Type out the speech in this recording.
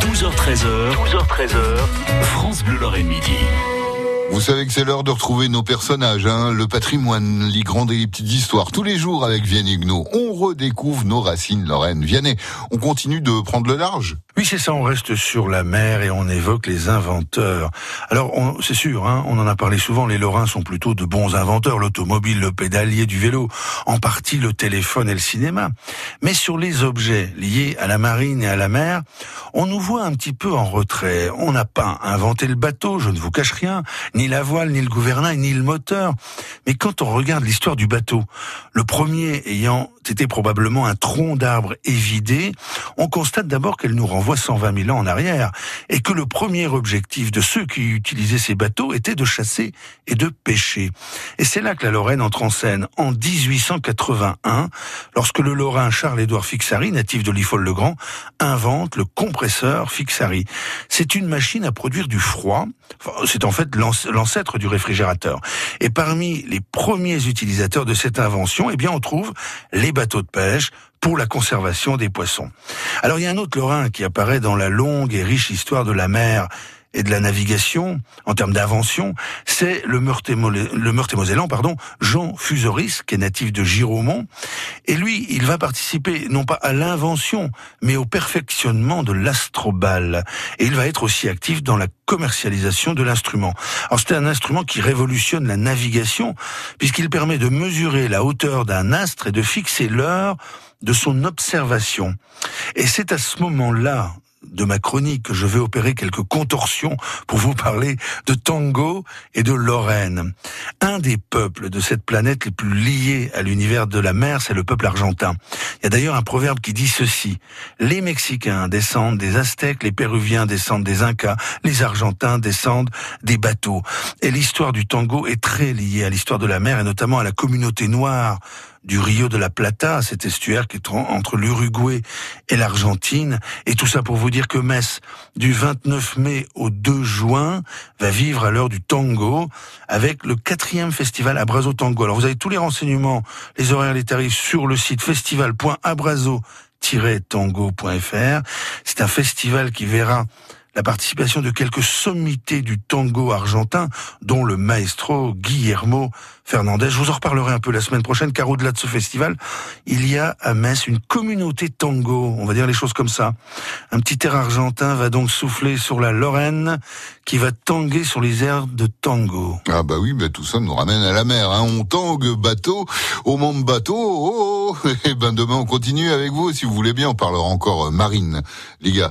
12h13h, 12h13h, France Bleu Lorraine Midi. Vous savez que c'est l'heure de retrouver nos personnages, hein, le patrimoine, les grandes et les petites histoires. Tous les jours avec Vianney Huguenot, on redécouvre nos racines lorraines. Vianney, on continue de prendre le large? Oui, c'est ça, on reste sur la mer et on évoque les inventeurs. Alors, c'est sûr, hein, on en a parlé souvent, les Lorrains sont plutôt de bons inventeurs, l'automobile, le pédalier du vélo, en partie le téléphone et le cinéma. Mais sur les objets liés à la marine et à la mer, on nous voit un petit peu en retrait. On n'a pas inventé le bateau, je ne vous cache rien, ni la voile, ni le gouvernail, ni le moteur. Mais quand on regarde l'histoire du bateau, le premier ayant été probablement un tronc d'arbre évidé, on constate d'abord qu'elle nous renvoie 120 000 ans en arrière, et que le premier objectif de ceux qui utilisaient ces bateaux était de chasser et de pêcher. Et c'est là que la Lorraine entre en scène, en 1881, lorsque le Lorrain Charles-Édouard Fixari, natif de Liffol-le-Grand, invente le compresseur Fixari. C'est une machine à produire du froid, c'est en fait l'ancêtre du réfrigérateur. Et parmi les premiers utilisateurs de cette invention, eh bien, on trouve les bateaux de pêche pour la conservation des poissons. Alors, il y a un autre Lorrain qui apparaît dans la longue et riche histoire de la mer et de la navigation, en termes d'invention, c'est le Meurthe-et-Mosellan, pardon, Jean Fusoris, qui est natif de Giromont. Et lui, il va participer non pas à l'invention, mais au perfectionnement de l'astrobal. Et il va être aussi actif dans la commercialisation de l'instrument. Alors c'est un instrument qui révolutionne la navigation, puisqu'il permet de mesurer la hauteur d'un astre et de fixer l'heure de son observation. Et c'est à ce moment-là de ma chronique que je vais opérer quelques contorsions pour vous parler de tango et de Lorraine. Un des peuples de cette planète les plus liés à l'univers de la mer, c'est le peuple argentin. Il y a d'ailleurs un proverbe qui dit ceci. Les Mexicains descendent des Aztèques, les Péruviens descendent des Incas, les Argentins descendent des bateaux. Et l'histoire du tango est très liée à l'histoire de la mer et notamment à la communauté noire du Rio de la Plata, cet estuaire qui est entre l'Uruguay et l'Argentine. Et tout ça pour vous dire que Metz, du 29 mai au 2 juin, va vivre à l'heure du tango avec le quatrième festival Abrazo Tango. Alors vous avez tous les renseignements, les horaires, les tarifs sur le site festival.abrazo-tango.fr. C'est un festival qui verra la participation de quelques sommités du tango argentin, dont le maestro Guillermo Fernandez. Je vous en reparlerai un peu la semaine prochaine, car au-delà de ce festival, il y a à Metz une communauté tango, on va dire les choses comme ça. Un petit air argentin va donc souffler sur la Lorraine, qui va tanguer sur les airs de tango. Ah bah oui, bah tout ça nous ramène à la mer. Hein. On tangue bateau, au monde bateau. Oh, oh. Et ben demain on continue avec vous, si vous voulez bien, on parlera encore euh, marine, les gars.